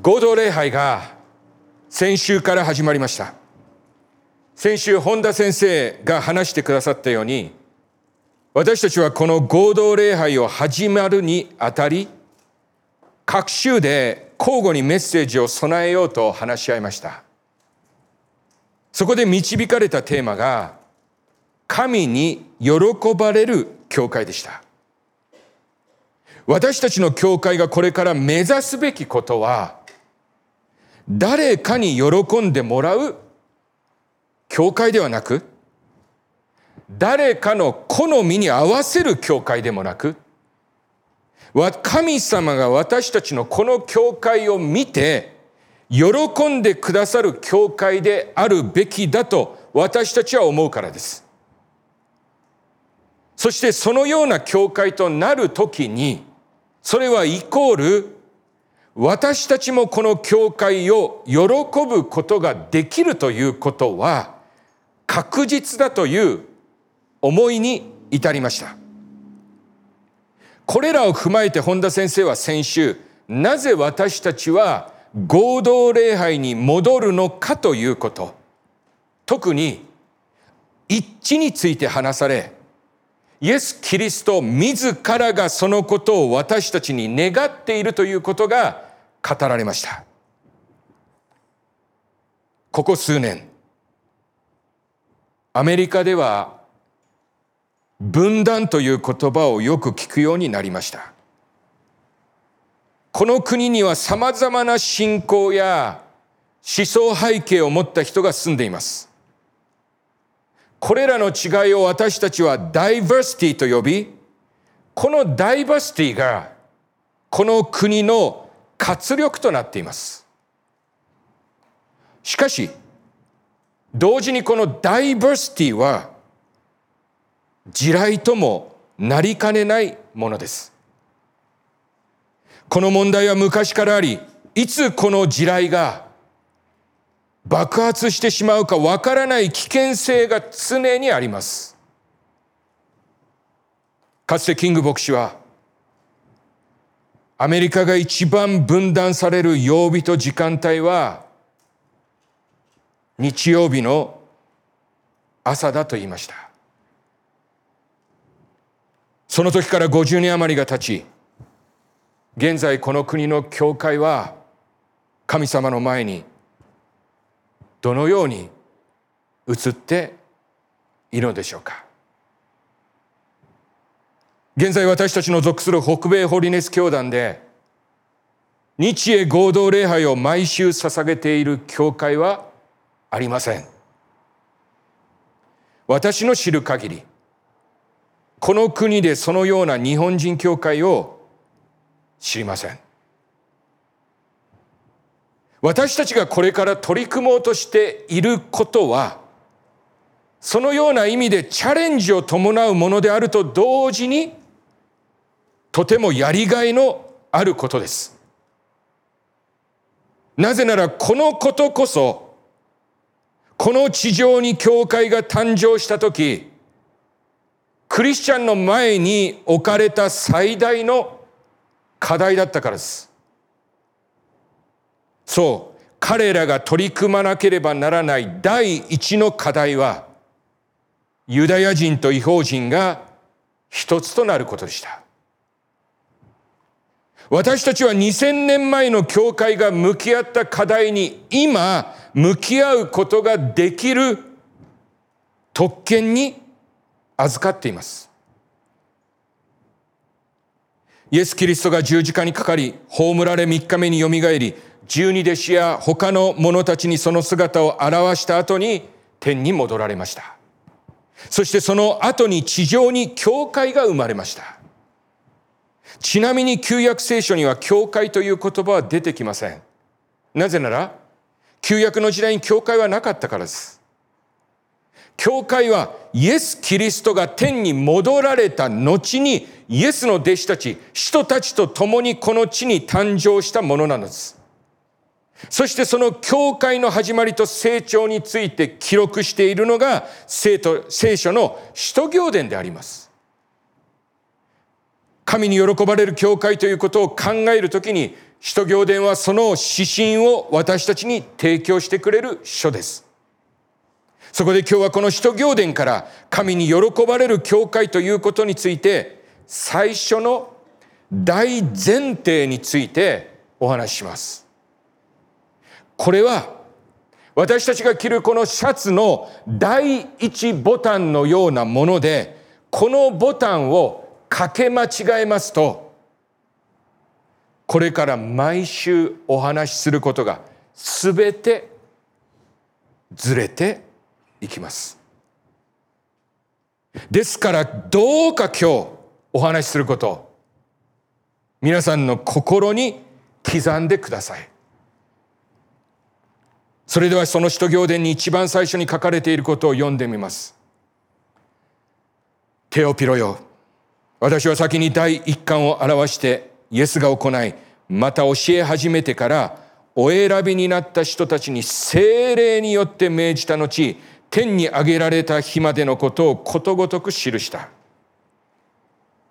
合同礼拝が先週から始まりました。先週本田先生が話してくださったように私たちはこの合同礼拝を始まるにあたり各週で交互にメッセージを備えようと話し合いましたそこで導かれたテーマが神に喜ばれる教会でした私たちの教会がこれから目指すべきことは誰かに喜んでもらう教会ではなく、誰かの好みに合わせる教会でもなく、神様が私たちのこの教会を見て、喜んでくださる教会であるべきだと私たちは思うからです。そしてそのような教会となるときに、それはイコール、私たちもこの教会を喜ぶことができるということは、確実だという思いに至りました。これらを踏まえて本田先生は先週なぜ私たちは合同礼拝に戻るのかということ。特に一致について話されイエス・キリスト自らがそのことを私たちに願っているということが語られましたここ数年アメリカでは分断という言葉をよく聞くようになりました。この国には様々な信仰や思想背景を持った人が住んでいます。これらの違いを私たちはダイバーシティと呼び、このダイバーシティがこの国の活力となっています。しかし、同時にこのダイバーシティは地雷ともなりかねないものです。この問題は昔からあり、いつこの地雷が爆発してしまうかわからない危険性が常にあります。かつてキング牧師は、アメリカが一番分断される曜日と時間帯は、日曜日の朝だと言いました。その時から50年余りが経ち、現在この国の教会は神様の前にどのように映っているのでしょうか？現在私たちの属する北米ホリネス教団で日英合同礼拝を毎週捧げている教会はありません。私の知る限り、この国でそのような日本人教会を知りません。私たちがこれから取り組もうとしていることは、そのような意味でチャレンジを伴うものであると同時に、とてもやりがいのあることです。なぜならこのことこそこの地上に教会が誕生した時、クリスチャンの前に置かれた最大の課題だったからです。そう、彼らが取り組まなければならない第一の課題は、ユダヤ人と違法人が一つとなることでした。私たちは2000年前の教会が向き合った課題に今向き合うことができる特権に預かっています。イエス・キリストが十字架にかかり、葬られ3日目によみがえり、十二弟子や他の者たちにその姿を表した後に天に戻られました。そしてその後に地上に教会が生まれました。ちなみに旧約聖書には教会という言葉は出てきません。なぜなら、旧約の時代に教会はなかったからです。教会はイエス・キリストが天に戻られた後にイエスの弟子たち、人たちと共にこの地に誕生したものなのです。そしてその教会の始まりと成長について記録しているのが聖書の使徒行伝であります。神に喜ばれる教会ということを考えるときに、使徒行伝はその指針を私たちに提供してくれる書です。そこで今日はこの使徒行伝から神に喜ばれる教会ということについて最初の大前提についてお話しします。これは私たちが着るこのシャツの第一ボタンのようなものでこのボタンをかけ間違えますとこれから毎週お話しすることが全てずれていきます。ですからどうか今日お話しすること皆さんの心に刻んでください。それではその使徒行伝に一番最初に書かれていることを読んでみます。テオピロよ。私は先に第一巻を表してイエスが行い、また教え始めてからお選びになった人たちに精霊によって命じた後、天に上げられた日までのことをことごとく記した。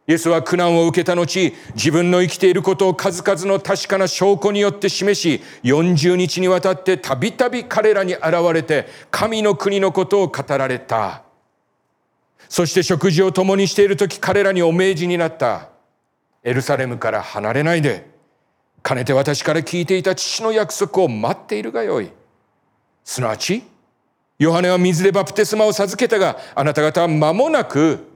イエスは苦難を受けた後、自分の生きていることを数々の確かな証拠によって示し、40日にわたってたびたび彼らに現れて、神の国のことを語られた。そして食事を共にしている時、彼らにお命じになった。エルサレムから離れないで、かねて私から聞いていた父の約束を待っているがよい。すなわち、ヨハネは水でバプテスマを授けたが、あなた方は間もなく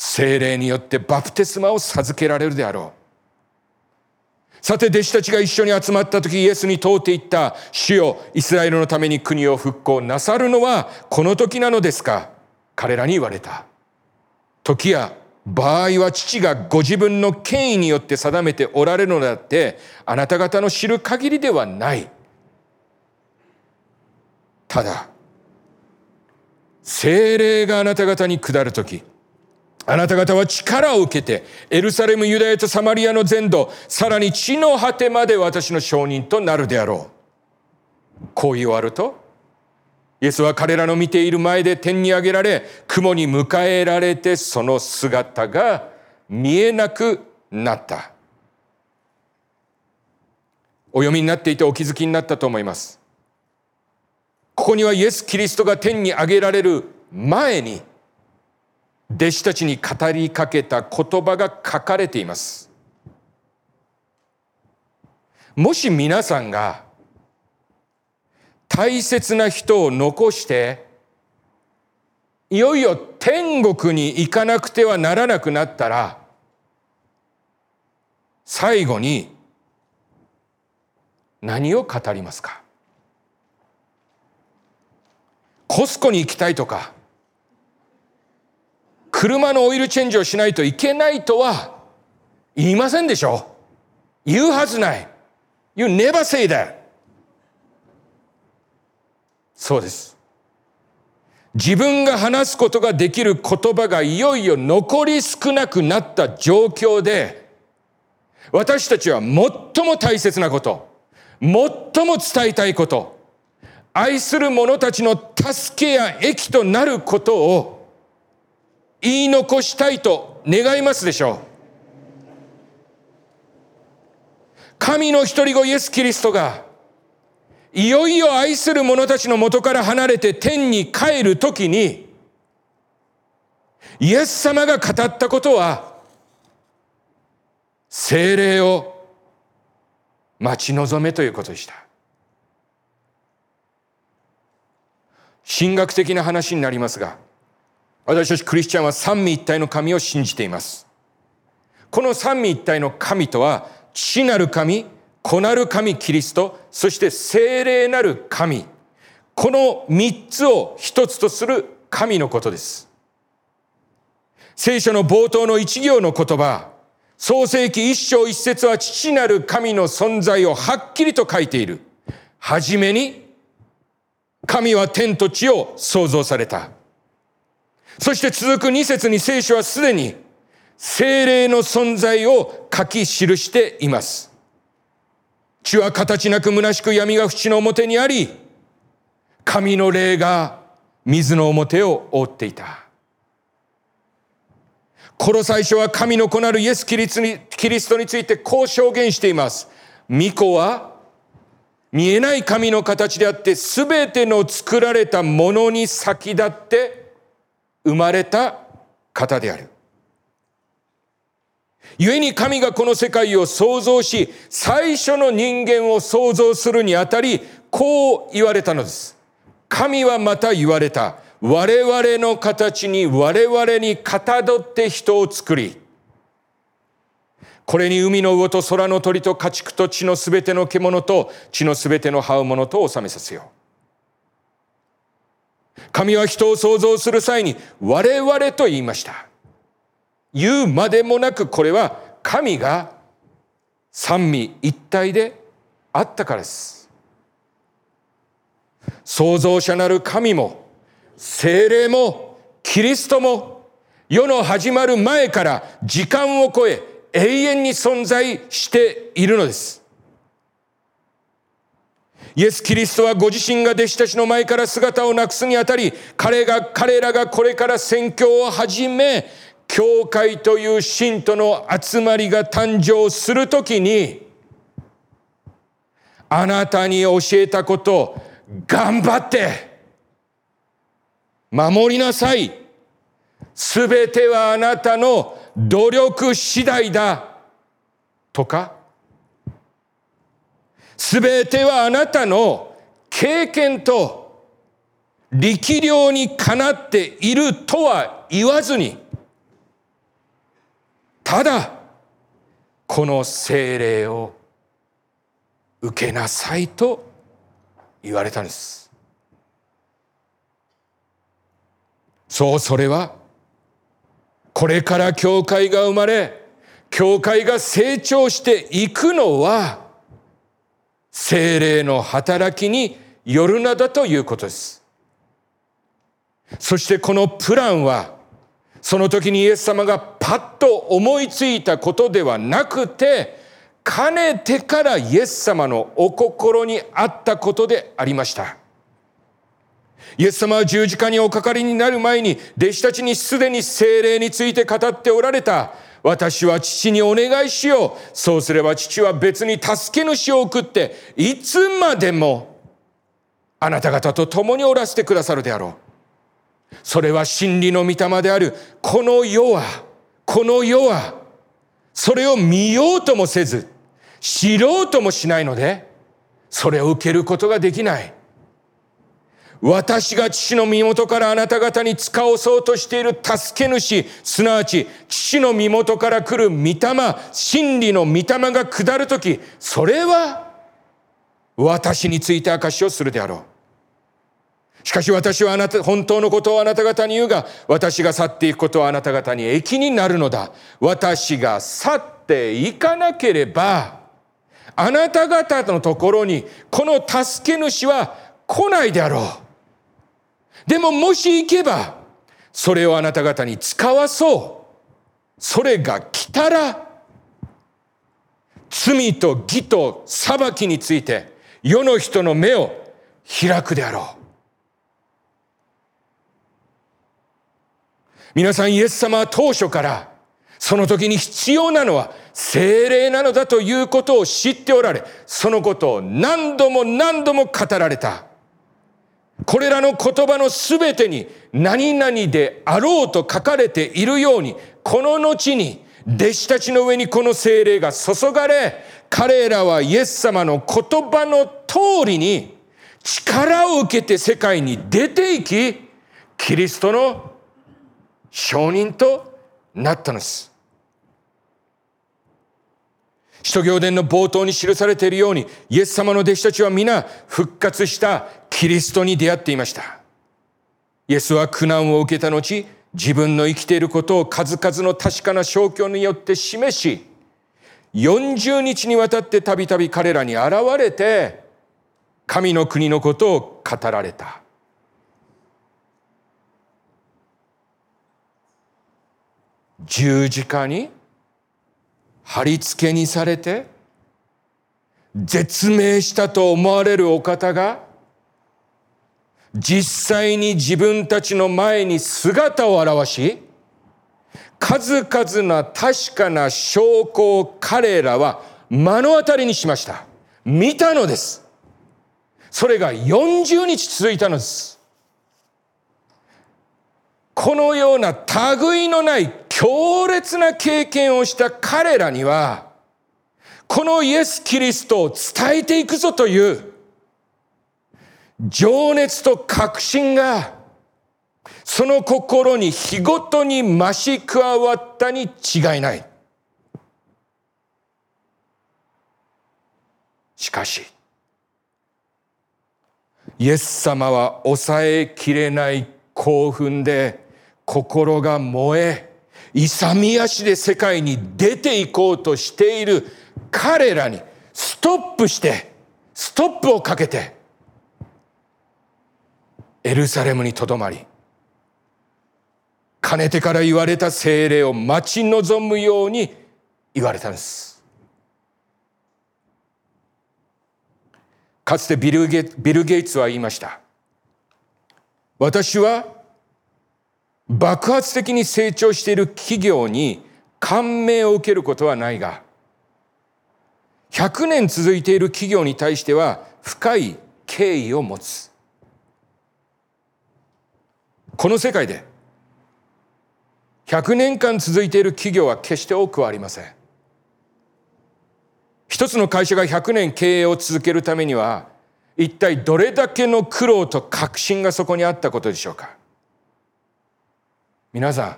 精霊によってバプテスマを授けられるであろう。さて弟子たちが一緒に集まった時イエスに問うていった主よイスラエルのために国を復興なさるのはこの時なのですか？彼らに言われた。時や場合は父がご自分の権威によって定めておられるのだってあなた方の知る限りではない。ただ精霊があなた方に下る時あなた方は力を受けて、エルサレム、ユダヤとサマリアの全土、さらに地の果てまで私の証人となるであろう。こう言わると、イエスは彼らの見ている前で天に上げられ、雲に迎えられてその姿が見えなくなった。お読みになっていてお気づきになったと思います。ここにはイエス・キリストが天に上げられる前に、弟子たちに語りかけた言葉が書かれています。もし皆さんが大切な人を残していよいよ天国に行かなくてはならなくなったら最後に何を語りますか？コスコに行きたいとか車のオイルチェンジをしないといけないとは言いませんでしょ言うはずない。You never say that. そうです。自分が話すことができる言葉がいよいよ残り少なくなった状況で、私たちは最も大切なこと、最も伝えたいこと、愛する者たちの助けや益となることを言い残したいと願いますでしょう。神の一人子イエス・キリストが、いよいよ愛する者たちの元から離れて天に帰るときに、イエス様が語ったことは、精霊を待ち望めということでした。神学的な話になりますが、私たちクリスチャンは三位一体の神を信じています。この三位一体の神とは、父なる神、子なる神キリスト、そして精霊なる神。この三つを一つとする神のことです。聖書の冒頭の一行の言葉、創世記一章一節は父なる神の存在をはっきりと書いている。はじめに、神は天と地を創造された。そして続く二節に聖書はすでに精霊の存在を書き記しています。地は形なく虚しく闇が淵の表にあり、神の霊が水の表を覆っていた。この最初は神の子なるイエス・キリストについてこう証言しています。巫女は見えない神の形であって全ての作られたものに先立って生まれた方である。故に神がこの世界を創造し、最初の人間を創造するにあたり、こう言われたのです。神はまた言われた。我々の形に我々にかたどって人を作り、これに海の魚と空の鳥と家畜と地のすべての獣と地のすべての這うものと収めさせよう。神は人を創造する際に我々と言いました。言うまでもなくこれは神が三位一体であったからです。創造者なる神も精霊もキリストも世の始まる前から時間を超え永遠に存在しているのです。イエス・キリストはご自身が弟子たちの前から姿をなくすにあたり、彼が、彼らがこれから宣教を始め、教会という信徒の集まりが誕生するときに、あなたに教えたこと、頑張って守りなさい。すべてはあなたの努力次第だ。とか、すべてはあなたの経験と力量にかなっているとは言わずに、ただ、この精霊を受けなさいと言われたんです。そう、それは、これから教会が生まれ、教会が成長していくのは、精霊の働きによるなだということです。そしてこのプランは、その時にイエス様がパッと思いついたことではなくて、かねてからイエス様のお心にあったことでありました。イエス様は十字架におかかりになる前に弟子たちにすでに精霊について語っておられた。私は父にお願いしよう。そうすれば父は別に助け主を送って、いつまでもあなた方と共におらせてくださるであろう。それは真理の御霊である。この世は、この世は、それを見ようともせず、知ろうともしないので、それを受けることができない。私が父の身元からあなた方に使おそうとしている助け主、すなわち父の身元から来る御霊、真理の御霊が下るとき、それは私について証しをするであろう。しかし私はあなた、本当のことをあなた方に言うが、私が去っていくことはあなた方に益になるのだ。私が去っていかなければ、あなた方のところにこの助け主は来ないであろう。でももし行けば、それをあなた方に使わそう。それが来たら、罪と義と裁きについて世の人の目を開くであろう。皆さんイエス様は当初からその時に必要なのは精霊なのだということを知っておられ、そのことを何度も何度も語られた。これらの言葉のすべてに何々であろうと書かれているように、この後に弟子たちの上にこの精霊が注がれ、彼らはイエス様の言葉の通りに力を受けて世界に出ていき、キリストの証人となったのです。使徒行伝の冒頭に記されているように、イエス様の弟子たちは皆復活したキリストに出会っていました。イエスは苦難を受けた後、自分の生きていることを数々の確かな証拠によって示し、40日にわたってたびたび彼らに現れて、神の国のことを語られた。十字架に貼り付けにされて絶命したと思われるお方が実際に自分たちの前に姿を現し数々な確かな証拠を彼らは目の当たりにしました。見たのです。それが40日続いたのです。このような類のない強烈な経験をした彼らには、このイエス・キリストを伝えていくぞという情熱と確信がその心に日ごとに増し加わったに違いない。しかし、イエス様は抑えきれない興奮で心が燃え、勇み足で世界に出ていこうとしている彼らにストップして、ストップをかけて、エルサレムにとどまり、かねてから言われた精霊を待ち望むように言われたんです。かつてビルゲビル・ゲイツは言いました。私は爆発的に成長している企業に感銘を受けることはないが、100年続いている企業に対しては深い敬意を持つ。この世界で100年間続いている企業は決して多くはありません。一つの会社が100年経営を続けるためには、一体どれだけの苦労と確信がそこにあったことでしょうか。皆さん、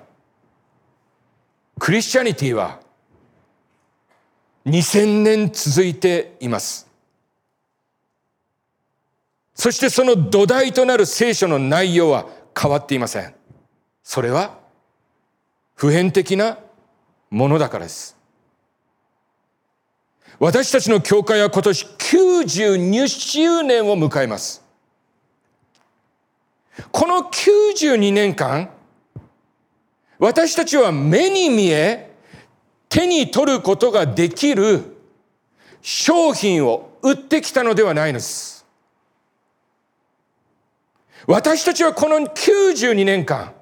クリスチャニティは2000年続いています。そしてその土台となる聖書の内容は変わっていません。それは普遍的なものだからです。私たちの教会は今年92周年を迎えます。この92年間、私たちは目に見え、手に取ることができる商品を売ってきたのではないのです。私たちはこの92年間、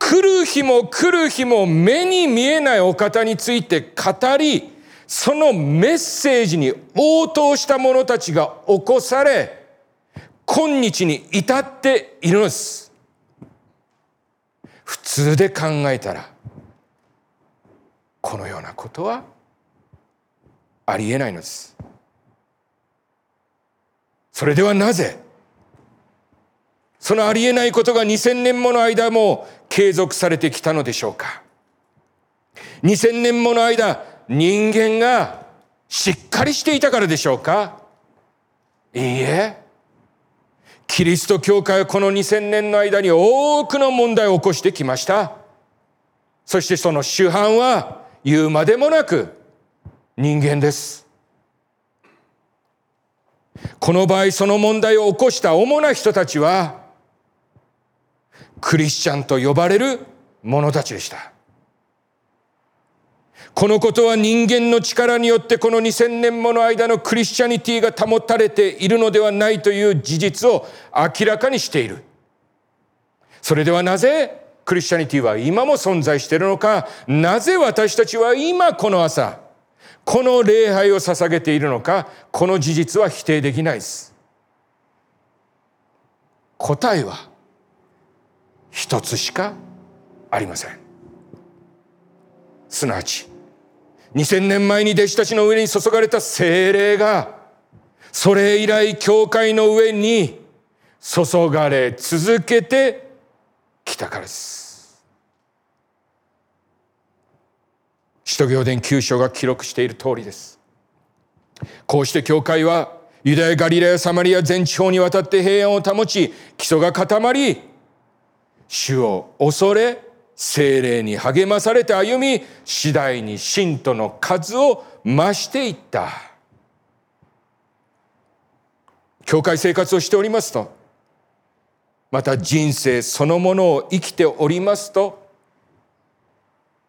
来る日も来る日も目に見えないお方について語り、そのメッセージに応答した者たちが起こされ、今日に至っているのです。普通で考えたら、このようなことはありえないのです。それではなぜ、そのありえないことが2000年もの間も継続されてきたのでしょうか2000年もの間人間がしっかりしていたからでしょうかいいえキリスト教会はこの2000年の間に多くの問題を起こしてきましたそしてその主犯は言うまでもなく人間ですこの場合その問題を起こした主な人たちはクリスチャンと呼ばれる者たちでした。このことは人間の力によってこの2000年もの間のクリスチャニティが保たれているのではないという事実を明らかにしている。それではなぜクリスチャニティは今も存在しているのか、なぜ私たちは今この朝、この礼拝を捧げているのか、この事実は否定できないです。答えは、一つしかありませんすなわち2000年前に弟子たちの上に注がれた精霊がそれ以来教会の上に注がれ続けてきたからです。使徒行伝9章が記録している通りです。こうして教会はユダヤガリラヤサマリア全地方にわたって平安を保ち基礎が固まり主を恐れ、精霊に励まされて歩み、次第に信徒の数を増していった。教会生活をしておりますと、また人生そのものを生きておりますと、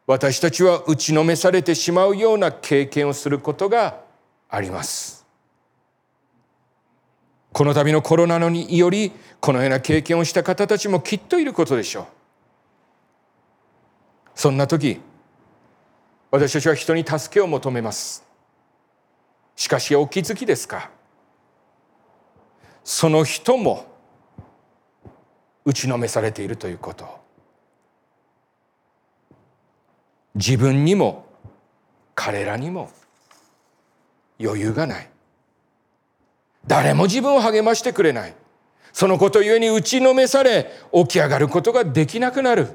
私たちは打ちのめされてしまうような経験をすることがあります。この度のコロナのによりこのような経験をした方たちもきっといることでしょうそんな時私たちは人に助けを求めます。しかしお気づきですか？その人も打ちのめされているということ。自分にも彼らにも余裕がない。誰も自分を励ましてくれない。そのことゆえに打ちのめされ起き上がることができなくなる。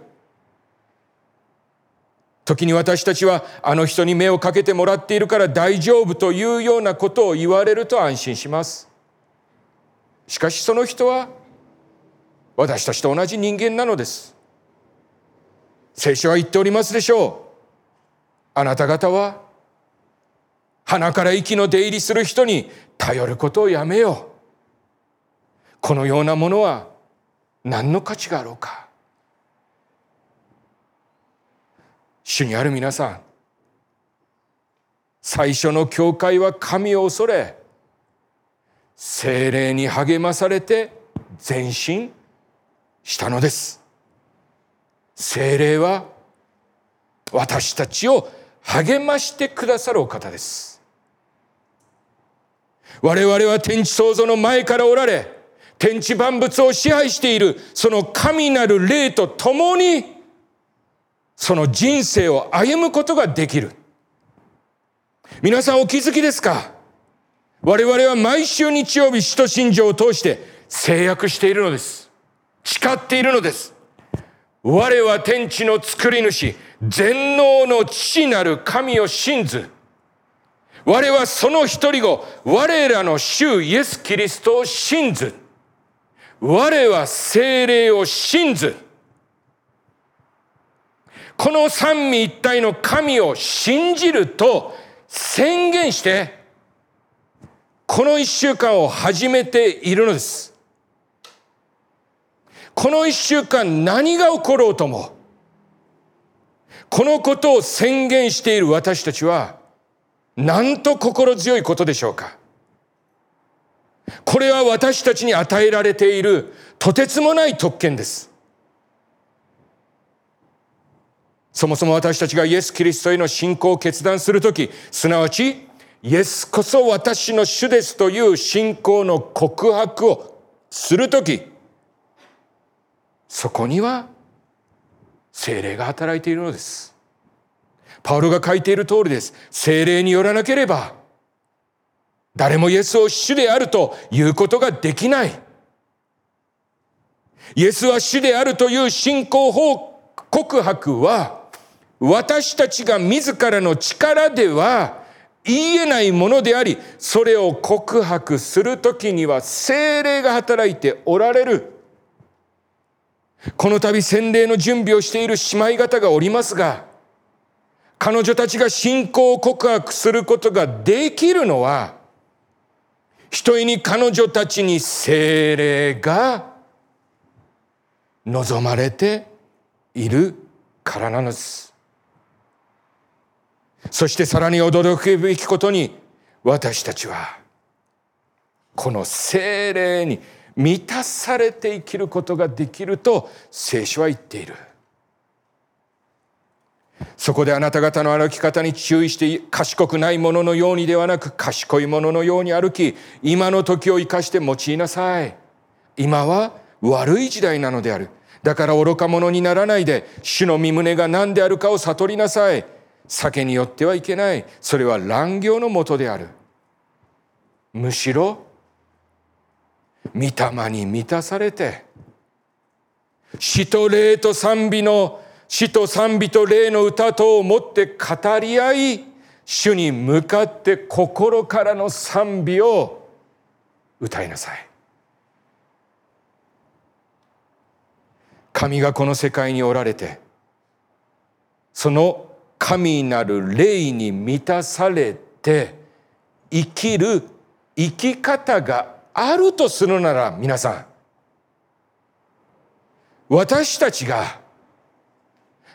時に私たちはあの人に目をかけてもらっているから大丈夫というようなことを言われると安心します。しかしその人は私たちと同じ人間なのです。聖書は言っておりますでしょう。あなた方は鼻から息の出入りする人に頼ることをやめよう。このようなものは何の価値があろうか。主にある皆さん最初の教会は神を恐れ精霊に励まされて前進したのです。精霊は私たちを励ましてくださるお方です。我々は天地創造の前からおられ天地万物を支配しているその神なる霊と共にその人生を歩むことができる。皆さんお気づきですか？我々は毎週日曜日使徒信条を通して制約しているのです。誓っているのです。我は天地の作り主。全能の父なる神を信ず。我はその一人後我らの主イエス・キリストを信ず。我は精霊を信ず。この三位一体の神を信じると宣言してこの一週間を始めているのです。この一週間何が起ころうとも、このことを宣言している私たちは、なんと心強いことでしょうか。これは私たちに与えられているとてつもない特権です。そもそも私たちがイエス・キリストへの信仰を決断するとき、すなわちイエスこそ私の主ですという信仰の告白をするとき、そこには精霊が働いているのです。パウロが書いている通りです。精霊によらなければ、誰もイエスを主であるということができない。イエスは主であるという信仰法告白は、私たちが自らの力では言えないものであり、それを告白するときには精霊が働いておられる。この度洗礼の準備をしている姉妹方がおりますが、彼女たちが信仰を告白することができるのは、ひとえに彼女たちに精霊が望まれているからなのです。そしてさらに驚くべきことに私たちはこの精霊に満たされて生きることができると聖書は言っている。そこであなた方の歩き方に注意して賢くないもののようにではなく賢いもののように歩き今の時を生かして用いなさい。今は悪い時代なのである。だから愚か者にならないで主の身胸が何であるかを悟りなさい。酒によってはいけない。それは乱行のもとである。むしろ、御霊に満たされて、死と霊と賛美の、死と賛美と霊の歌とをもって語り合い、主に向かって心からの賛美を歌いなさい。神がこの世界におられて、その神なる霊に満たされて生きる生き方があるとするなら皆さん私たちが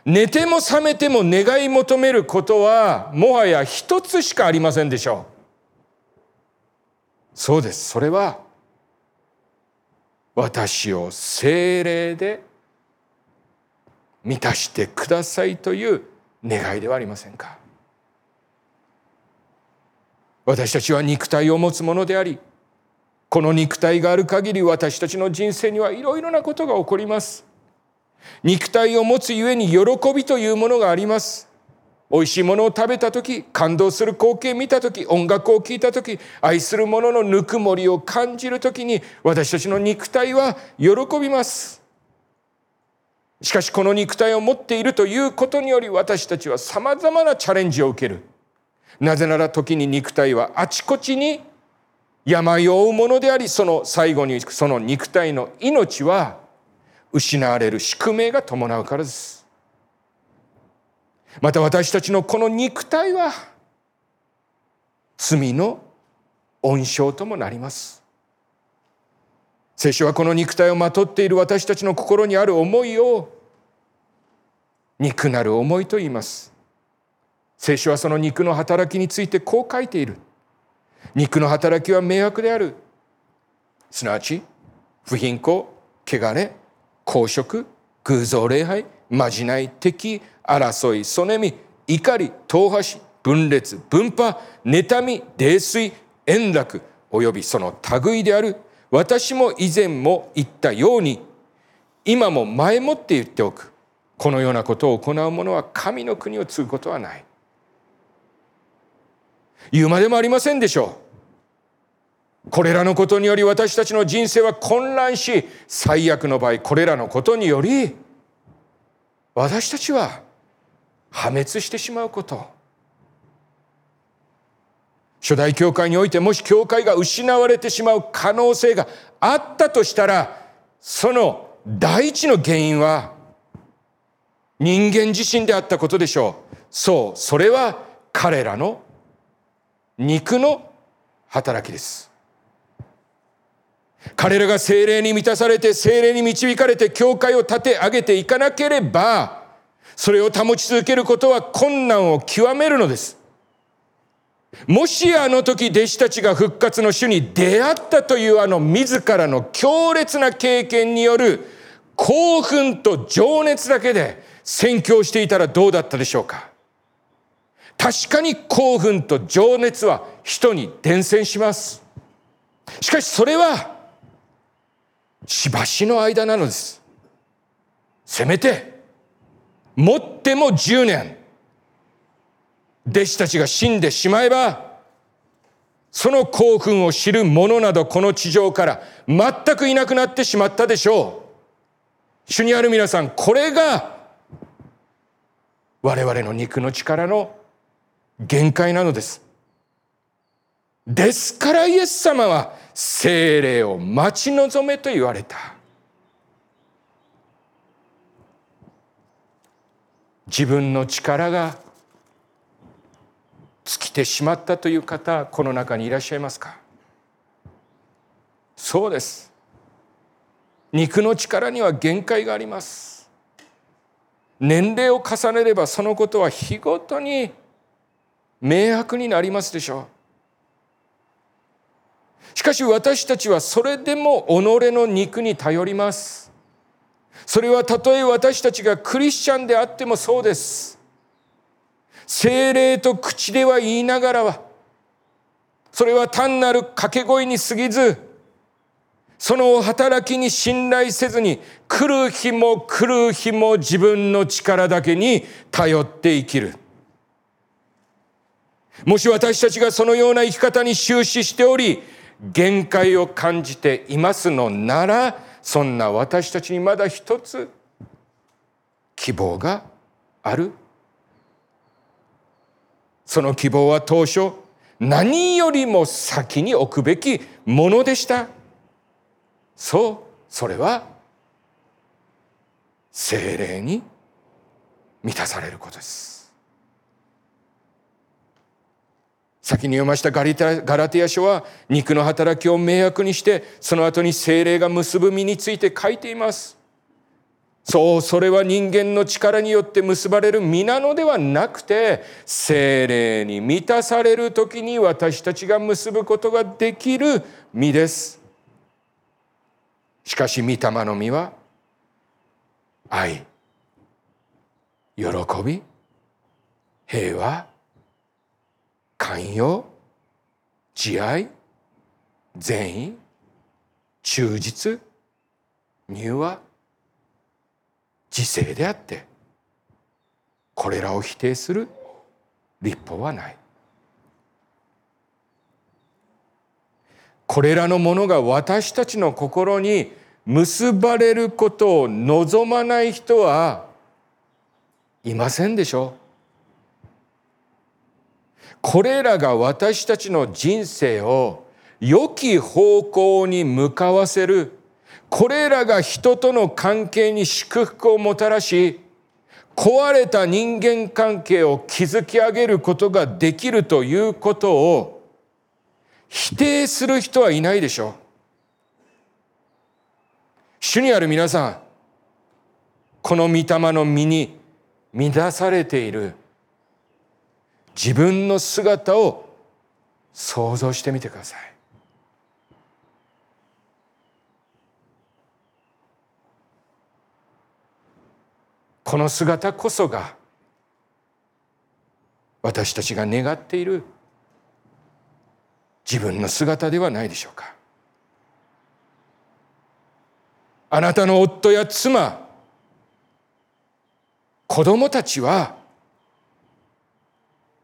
寝ても覚めても願い求めることはもはや一つしかありませんでしょう。そうです。それは私を精霊で満たしてくださいという願いではありませんか。私たちは肉体を持つものでありこの肉体がある限り私たちの人生にはいろいろなことが起こります。肉体を持つゆえに喜びというものがあります。美味しいものを食べた時感動する光景見た時音楽を聴いた時愛する者のぬくもりを感じる時に私たちの肉体は喜びます。しかしこの肉体を持っているということにより私たちはさまざまなチャレンジを受ける。なぜなら時に肉体はあちこちに病を負うものでありその最後にその肉体の命は失われる宿命が伴うからです。また私たちのこの肉体は罪の温床ともなります。聖書はこの肉体をまとっている私たちの心にある思いを肉なる思いと言います。聖書はその肉の働きについてこう書いている。肉の働きは迷惑である。すなわち不貧困汚れ公職偶像礼拝まじない敵争いそねみ怒り党派し分裂分派妬み泥酔円楽およびその類である私も以前も言ったように今も前もって言っておく。このようなことを行う者は神の国を継ぐことはない。言うまでもありませんでしょう。これらのことにより私たちの人生は混乱し最悪の場合これらのことにより私たちは破滅してしまうこと。初代教会においてもし教会が失われてしまう可能性があったとしたらその第一の原因は人間自身であったことでしょう。そうそれは彼らの肉の働きです。彼らが精霊に満たされて精霊に導かれて教会を立て上げていかなければそれを保ち続けることは困難を極めるのです。もしあの時弟子たちが復活の主に出会ったというあの自らの強烈な経験による興奮と情熱だけで宣教していたらどうだったでしょうか。確かに興奮と情熱は人に伝染します。しかしそれはしばしの間なのです。せめてもっても10年。弟子たちが死んでしまえばその興奮を知る者などこの地上から全くいなくなってしまったでしょう。主にある皆さんこれが我々の肉の力の限界なのです。ですからイエス様は精霊を待ち望めと言われた。自分の力が尽きてしまったという方この中にいらっしゃいますか？そうです。肉の力には限界があります。年齢を重ねればそのことは日ごとに明白になりますでしょう。しかし私たちはそれでも己の肉に頼ります。それはたとえ私たちがクリスチャンであってもそうです。精霊と口では言いながらはそれは単なる掛け声に過ぎずそのお働きに信頼せずに来る日も来る日も自分の力だけに頼って生きる。もし私たちがそのような生き方に終始しており限界を感じていますのならそんな私たちにまだ一つ希望がある。その希望は当初何よりも先に置くべきものでした。そうそれは精霊に満たされることです。先に読ましたガリタガラティア書は肉の働きを迷惑にしてその後に精霊が結ぶ身について書いています。そうそれは人間の力によって結ばれる身なのではなくて精霊に満たされる時に私たちが結ぶことができる身です。しかし御霊の実は愛喜び平和寛容慈愛善意忠実入和自制であってこれらを否定する立法はない。これらのものが私たちの心に結ばれることを望まない人はいませんでしょう。これらが私たちの人生を良き方向に向かわせるこれらが人との関係に祝福をもたらし壊れた人間関係を築き上げることができるということを否定する人はいないでしょう。主にある皆さん、この御霊の身に乱されている自分の姿を想像してみてください。この姿こそが私たちが願っている自分の姿ではないでしょうか。あなたの夫や妻子供たちは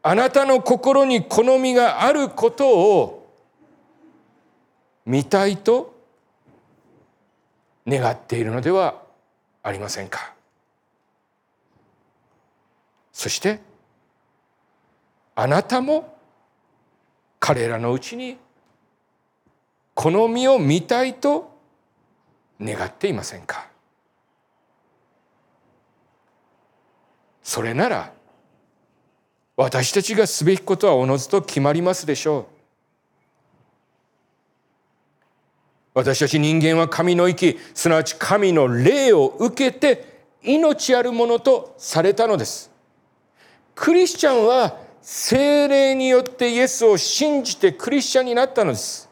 あなたの心に好みがあることを見たいと願っているのではありませんか。そしてあなたも彼らのうちに好みを見たいと願っていませんか？それなら私たちがすべきことはおのずと決まりますでしょう。私たち人間は神の息すなわち神の霊を受けて命あるものとされたのです。クリスチャンは精霊によってイエスを信じてクリスチャンになったのです。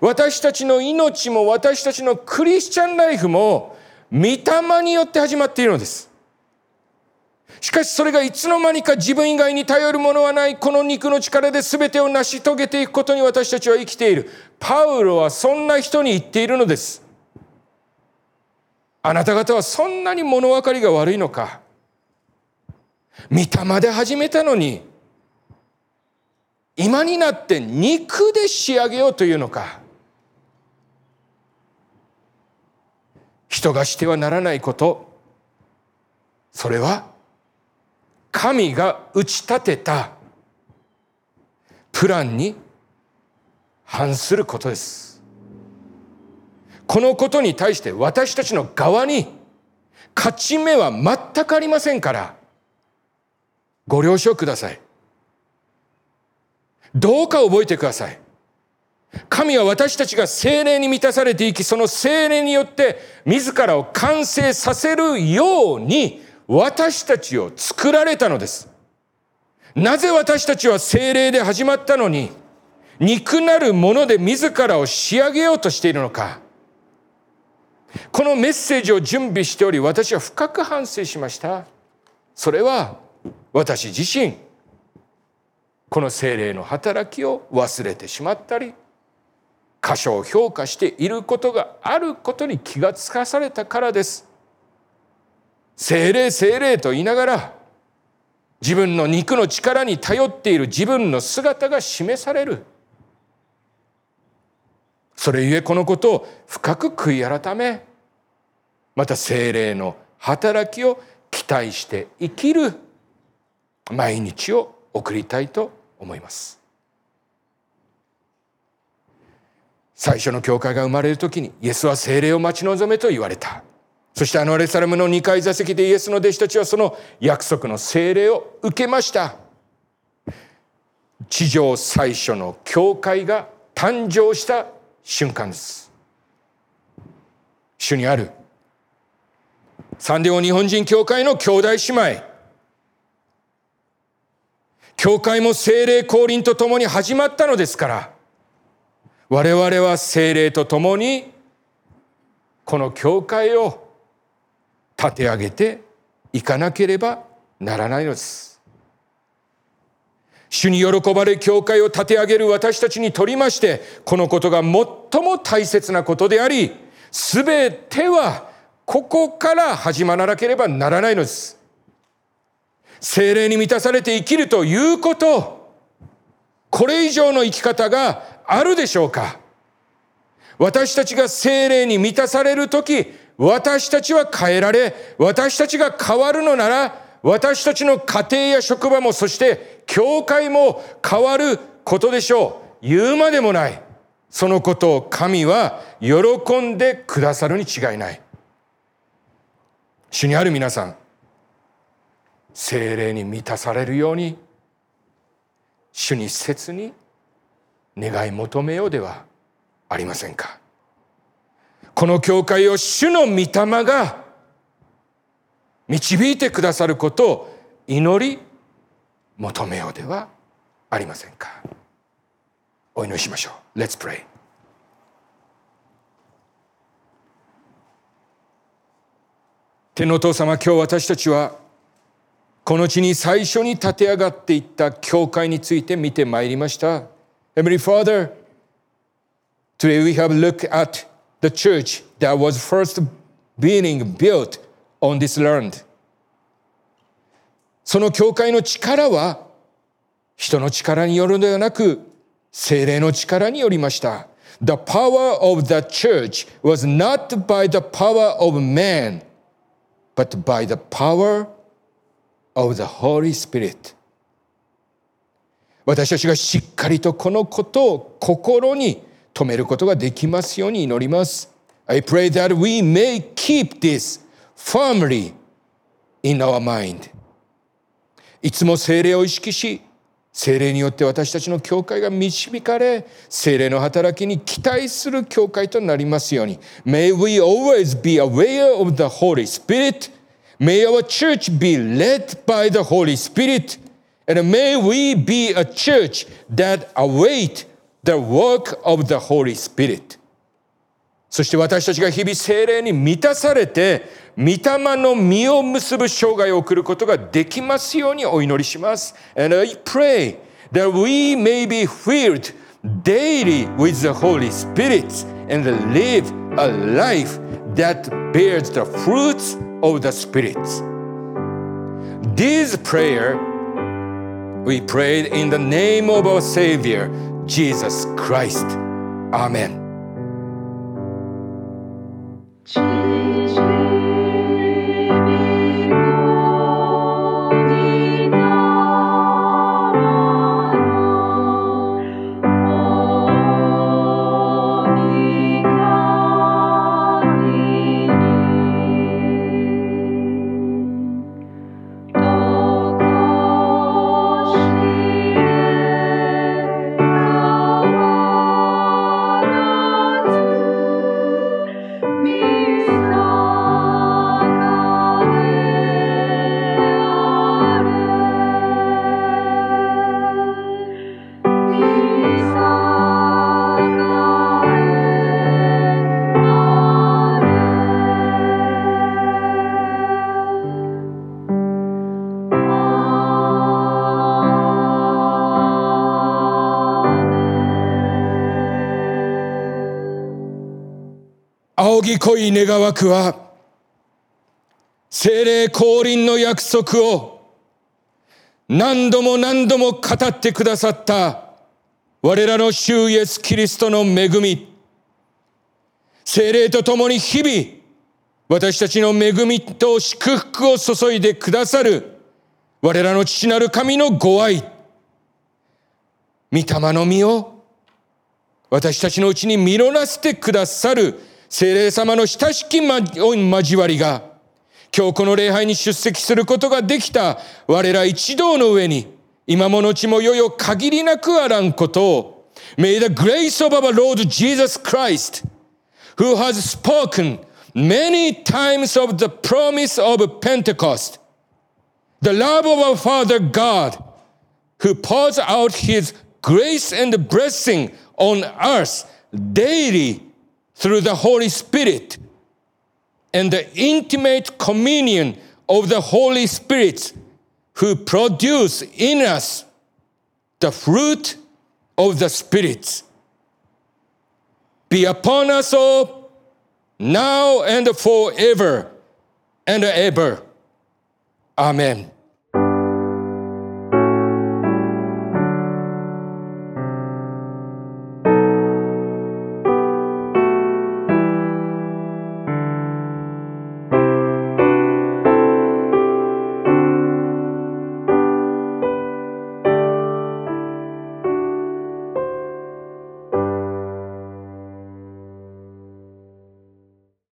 私たちの命も私たちのクリスチャンライフも御霊によって始まっているのです。しかしそれがいつの間にか自分以外に頼るものはないこの肉の力で全てを成し遂げていくことに私たちは生きている。パウロはそんな人に言っているのです。あなた方はそんなに物分かりが悪いのか御霊で始めたのに今になって肉で仕上げようというのか。人がしてはならないこと。それは神が打ち立てたプランに反することです。このことに対して私たちの側に勝ち目は全くありませんからご了承ください。どうか覚えてください。神は私たちが精霊に満たされていき、その精霊によって自らを完成させるように私たちを作られたのです。なぜ私たちは精霊で始まったのに、肉なるもので自らを仕上げようとしているのか。このメッセージを準備しており、私は深く反省しました。それは、私自身この精霊の働きを忘れてしまったり過小評価していることがあることに気がつかされたからです。精霊精霊と言いながら自分の肉の力に頼っている自分の姿が示される。それゆえこのことを深く悔い改めまた精霊の働きを期待して生きる毎日を送りたいと思います。最初の教会が生まれる時にイエスは精霊を待ち望めと言われた。そしてあのアレサラムの2階座席でイエスの弟子たちはその約束の精霊を受けました。地上最初の教会が誕生した瞬間です。主にあるサンデオ日本人教会の兄弟姉妹教会も精霊降臨とともに始まったのですから、我々は精霊とともに、この教会を立て上げていかなければならないのです。主に喜ばれ教会を立て上げる私たちにとりまして、このことが最も大切なことであり、すべてはここから始まらなければならないのです。精霊に満たされて生きるということ、これ以上の生き方があるでしょうか？私たちが精霊に満たされるとき、私たちは変えられ、私たちが変わるのなら、私たちの家庭や職場も、そして教会も変わることでしょう。言うまでもない。そのことを神は喜んでくださるに違いない。主にある皆さん、精霊に満たされるように、主に切に願い求めようではありませんか。この教会を主の御霊が導いてくださることを祈り求めようではありませんか。お祈りしましょう。Let's pray. 天のお父様、今日私たちはこの地に最初に立て上がっていった教会について見てまいりました。Heavenly Father, today we have looked at the church that was first being built on this land. その教会の力は人の力によるのではなく精霊の力によりました。The power of the church was not by the power of man, but by the power of the Holy Spirit. 私たちがしっかりとこのことを心に留めることができますように祈ります。I pray that we may keep this firmly in our mind. いつも精霊を意識し、精霊によって私たちの教会が導かれ、精霊の働きに期待する教会となりますように。May we always be aware of the Holy Spirit. May our church be led by the Holy Spirit. And may we be a church that await the work of the Holy Spirit. そして私たちが日々精霊に満たされて、御霊の実を結ぶ生涯を送ることができますようにお祈りします。And I pray that we may be filled daily with the Holy Spirit and live a life that bears the fruits of the Spirit. This prayer we prayed in the name of our Savior, Jesus Christ. Amen. ぎ恋願わくは、精霊降臨の約束を何度も何度も語ってくださった我らの主イエス・キリストの恵み、精霊と共に日々私たちの恵みと祝福を注いでくださる我らの父なる神のご愛、御霊の実を私たちのうちに実らせてくださる聖霊様の親しき交わりが、今日この礼拝に出席することができた我ら一同の上に、今ものちもよよ限りなくあらんことを、May the grace of our Lord Jesus Christ, who has spoken many times of the promise of Pentecost, the love of our Father God, who pours out his grace and blessing on us daily through the Holy Spirit and the intimate communion of the Holy Spirit who produce in us the fruit of the Spirit. Be upon us all, now and forever and ever. Amen.